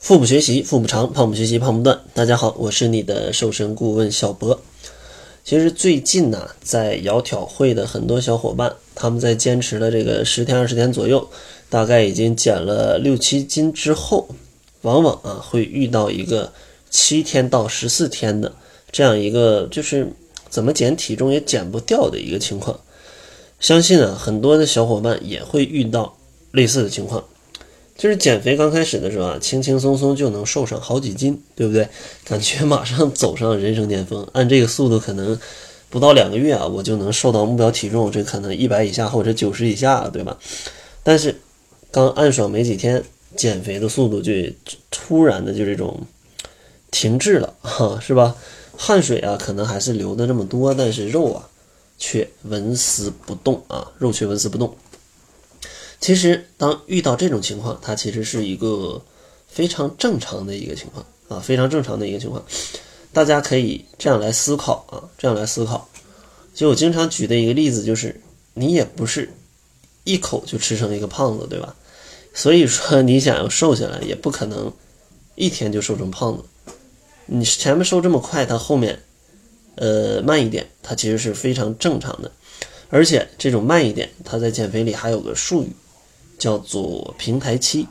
腹部学习，腹部长；胖不学习，胖不断。大家好，我是你的瘦身顾问小博。其实最近呢，在窈窕会的很多小伙伴，他们在坚持了这个十天、二十天左右，大概已经减了六七斤之后，往往啊会遇到一个七天到十四天的这样一个，就是怎么减体重也减不掉的一个情况。相信啊，很多的小伙伴也会遇到类似的情况。就是减肥刚开始的时候啊，轻轻松松就能瘦上好几斤，对不对？感觉马上走上人生巅峰。按这个速度，可能不到两个月啊，我就能瘦到目标体重，这可能一百以下或者九十以下，对吧？但是刚暗爽没几天，减肥的速度就突然的就这种停滞了，哈，是吧？汗水啊，可能还是流的这么多，但是肉啊，却纹丝不动啊，肉却纹丝不动。其实，当遇到这种情况，它其实是一个非常正常的一个情况啊，非常正常的一个情况。大家可以这样来思考啊，这样来思考。就我经常举的一个例子，就是你也不是一口就吃成一个胖子，对吧？所以说，你想要瘦下来，也不可能一天就瘦成胖子。你前面瘦这么快，它后面呃慢一点，它其实是非常正常的。而且这种慢一点，它在减肥里还有个术语。叫做平台期，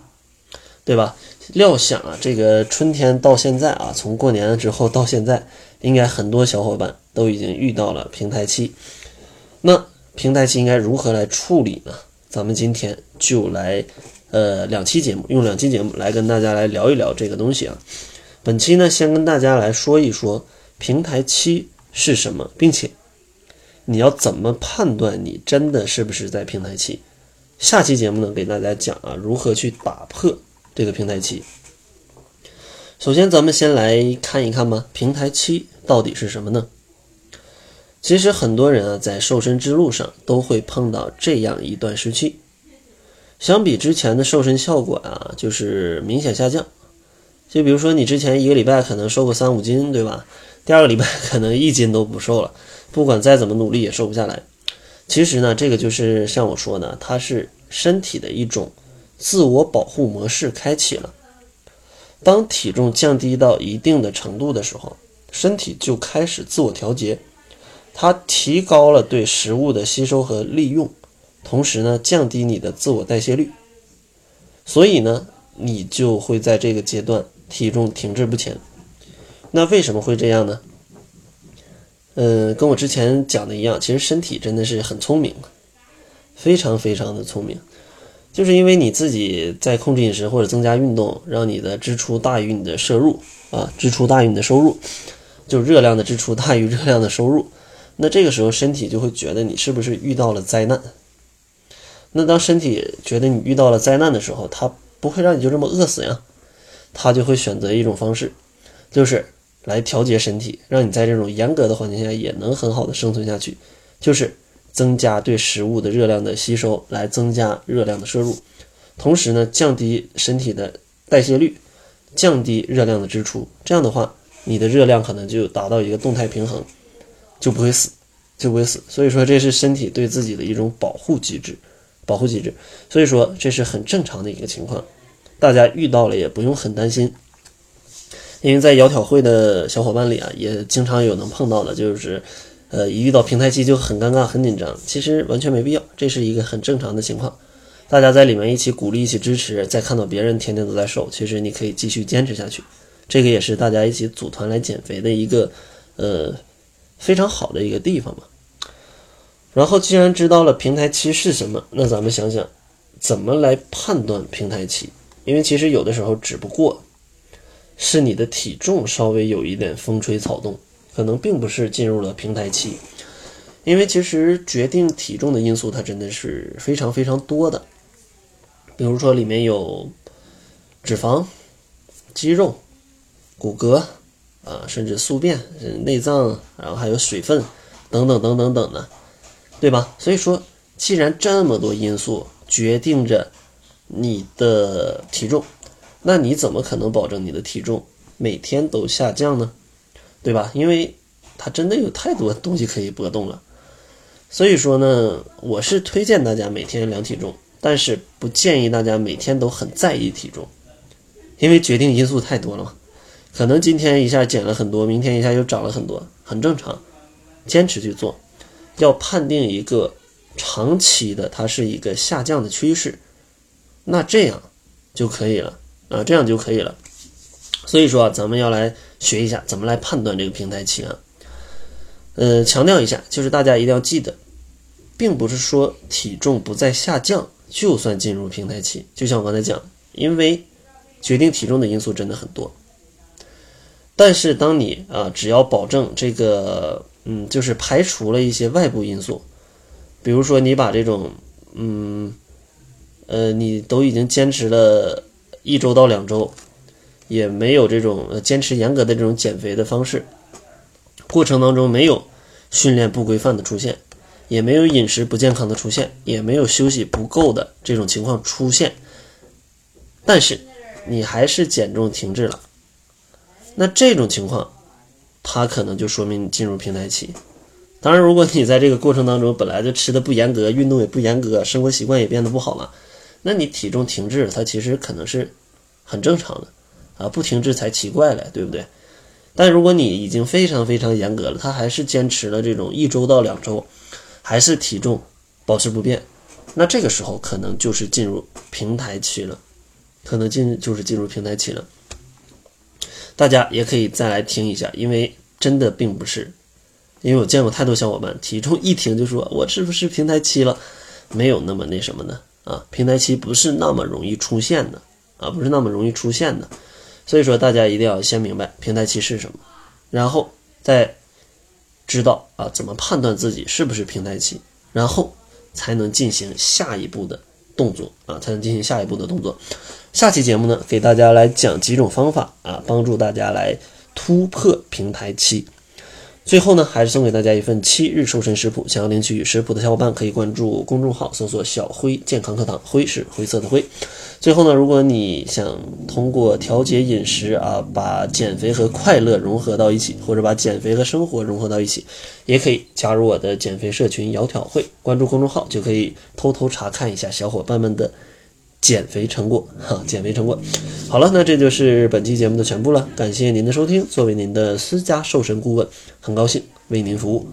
对吧？料想啊，这个春天到现在啊，从过年之后到现在，应该很多小伙伴都已经遇到了平台期。那平台期应该如何来处理呢？咱们今天就来，呃，两期节目，用两期节目来跟大家来聊一聊这个东西啊。本期呢，先跟大家来说一说平台期是什么，并且你要怎么判断你真的是不是在平台期。下期节目呢，给大家讲啊，如何去打破这个平台期。首先，咱们先来看一看吧，平台期到底是什么呢？其实很多人啊，在瘦身之路上都会碰到这样一段时期，相比之前的瘦身效果啊，就是明显下降。就比如说，你之前一个礼拜可能瘦个三五斤，对吧？第二个礼拜可能一斤都不瘦了，不管再怎么努力也瘦不下来。其实呢，这个就是像我说的，它是身体的一种自我保护模式开启了。当体重降低到一定的程度的时候，身体就开始自我调节，它提高了对食物的吸收和利用，同时呢，降低你的自我代谢率。所以呢，你就会在这个阶段体重停滞不前。那为什么会这样呢？嗯，跟我之前讲的一样，其实身体真的是很聪明，非常非常的聪明，就是因为你自己在控制饮食或者增加运动，让你的支出大于你的摄入啊，支出大于你的收入，就热量的支出大于热量的收入，那这个时候身体就会觉得你是不是遇到了灾难？那当身体觉得你遇到了灾难的时候，它不会让你就这么饿死呀，它就会选择一种方式，就是。来调节身体，让你在这种严格的环境下也能很好的生存下去，就是增加对食物的热量的吸收，来增加热量的摄入，同时呢，降低身体的代谢率，降低热量的支出。这样的话，你的热量可能就达到一个动态平衡，就不会死，就不会死。所以说，这是身体对自己的一种保护机制，保护机制。所以说，这是很正常的一个情况，大家遇到了也不用很担心。因为在窈窕会的小伙伴里啊，也经常有能碰到的，就是，呃，一遇到平台期就很尴尬、很紧张。其实完全没必要，这是一个很正常的情况。大家在里面一起鼓励、一起支持，再看到别人天天都在瘦，其实你可以继续坚持下去。这个也是大家一起组团来减肥的一个，呃，非常好的一个地方嘛。然后既然知道了平台期是什么，那咱们想想，怎么来判断平台期？因为其实有的时候只不过。是你的体重稍微有一点风吹草动，可能并不是进入了平台期，因为其实决定体重的因素它真的是非常非常多的，比如说里面有脂肪、肌肉、骨骼啊，甚至宿便、内脏，然后还有水分等等等等等的，对吧？所以说，既然这么多因素决定着你的体重。那你怎么可能保证你的体重每天都下降呢？对吧？因为它真的有太多东西可以波动了。所以说呢，我是推荐大家每天量体重，但是不建议大家每天都很在意体重，因为决定因素太多了嘛，可能今天一下减了很多，明天一下又涨了很多，很正常。坚持去做，要判定一个长期的它是一个下降的趋势，那这样就可以了啊，这样就可以了。所以说啊，咱们要来学一下怎么来判断这个平台期啊。呃，强调一下，就是大家一定要记得，并不是说体重不再下降就算进入平台期。就像我刚才讲，因为决定体重的因素真的很多。但是当你啊，只要保证这个，嗯，就是排除了一些外部因素，比如说你把这种，嗯，呃，你都已经坚持了一周到两周，也没有这种坚持严格的这种减肥的方式，过程当中没有。训练不规范的出现，也没有饮食不健康的出现，也没有休息不够的这种情况出现。但是你还是减重停滞了，那这种情况，它可能就说明你进入平台期。当然，如果你在这个过程当中本来就吃的不严格，运动也不严格，生活习惯也变得不好了，那你体重停滞了，它其实可能是很正常的啊，不停滞才奇怪嘞，对不对？但如果你已经非常非常严格了，他还是坚持了这种一周到两周，还是体重保持不变，那这个时候可能就是进入平台期了，可能进就是进入平台期了。大家也可以再来听一下，因为真的并不是，因为我见过太多小伙伴体重一停就说我是不是平台期了，没有那么那什么的啊，平台期不是那么容易出现的啊，不是那么容易出现的。所以说，大家一定要先明白平台期是什么，然后再知道啊怎么判断自己是不是平台期，然后才能进行下一步的动作啊，才能进行下一步的动作。下期节目呢，给大家来讲几种方法啊，帮助大家来突破平台期。最后呢，还是送给大家一份七日瘦身食谱。想要领取食谱的小伙伴，可以关注公众号，搜索“小辉健康课堂”，辉是灰色的灰。最后呢，如果你想通过调节饮食啊，把减肥和快乐融合到一起，或者把减肥和生活融合到一起，也可以加入我的减肥社群“窈窕会”，关注公众号就可以偷偷查看一下小伙伴们的。减肥成果，哈，减肥成果。好了，那这就是本期节目的全部了。感谢您的收听，作为您的私家瘦身顾问，很高兴为您服务。